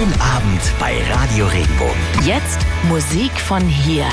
Dein Abend bei Radio Regenbogen. Jetzt Musik von hier.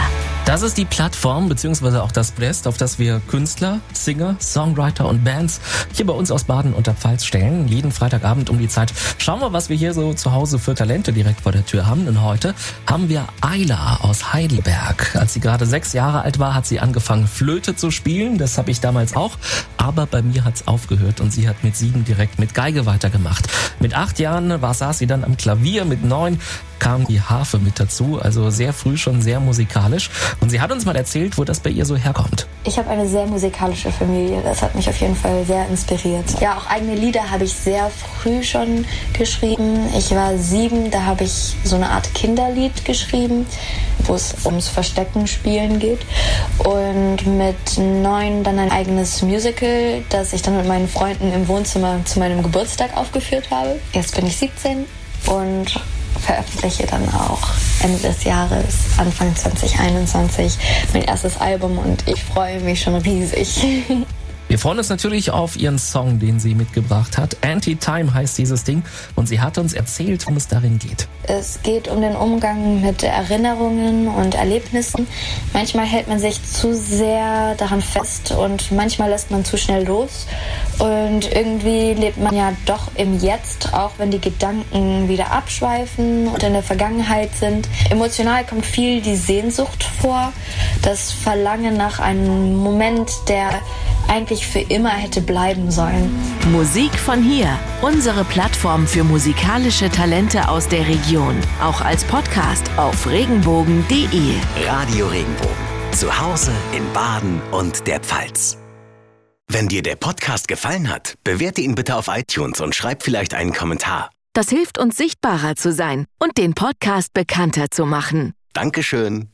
Das ist die Plattform beziehungsweise auch das Blast, auf das wir Künstler, Singer, Songwriter und Bands hier bei uns aus Baden unter Pfalz stellen. Jeden Freitagabend um die Zeit schauen wir, was wir hier so zu Hause für Talente direkt vor der Tür haben. Und heute haben wir Ayla aus Heidelberg. Als sie gerade sechs Jahre alt war, hat sie angefangen Flöte zu spielen. Das habe ich damals auch. Aber bei mir hat's aufgehört und sie hat mit sieben direkt mit Geige weitergemacht. Mit acht Jahren war, saß sie dann am Klavier. Mit neun kam die Harfe mit dazu. Also sehr früh schon sehr musikalisch. Und sie hat uns mal erzählt, wo das bei ihr so herkommt. Ich habe eine sehr musikalische Familie. Das hat mich auf jeden Fall sehr inspiriert. Ja, auch eigene Lieder habe ich sehr früh schon geschrieben. Ich war sieben, da habe ich so eine Art Kinderlied geschrieben, wo es ums Verstecken spielen geht. Und mit neun dann ein eigenes Musical, das ich dann mit meinen Freunden im Wohnzimmer zu meinem Geburtstag aufgeführt habe. Jetzt bin ich 17 und veröffentliche dann auch Ende des Jahres, Anfang 2021, mein erstes Album und ich freue mich schon riesig. Wir freuen uns natürlich auf ihren Song, den sie mitgebracht hat. Anti-Time heißt dieses Ding und sie hat uns erzählt, worum es darin geht. Es geht um den Umgang mit Erinnerungen und Erlebnissen. Manchmal hält man sich zu sehr daran fest und manchmal lässt man zu schnell los. Und irgendwie lebt man ja doch im Jetzt, auch wenn die Gedanken wieder abschweifen und in der Vergangenheit sind. Emotional kommt viel die Sehnsucht vor, das Verlangen nach einem Moment, der eigentlich für immer hätte bleiben sollen. Musik von hier. Unsere Plattform für musikalische Talente aus der Region. Auch als Podcast auf regenbogen.de. Radio Regenbogen. Zu Hause in Baden und der Pfalz. Wenn dir der Podcast gefallen hat, bewerte ihn bitte auf iTunes und schreib vielleicht einen Kommentar. Das hilft uns sichtbarer zu sein und den Podcast bekannter zu machen. Dankeschön.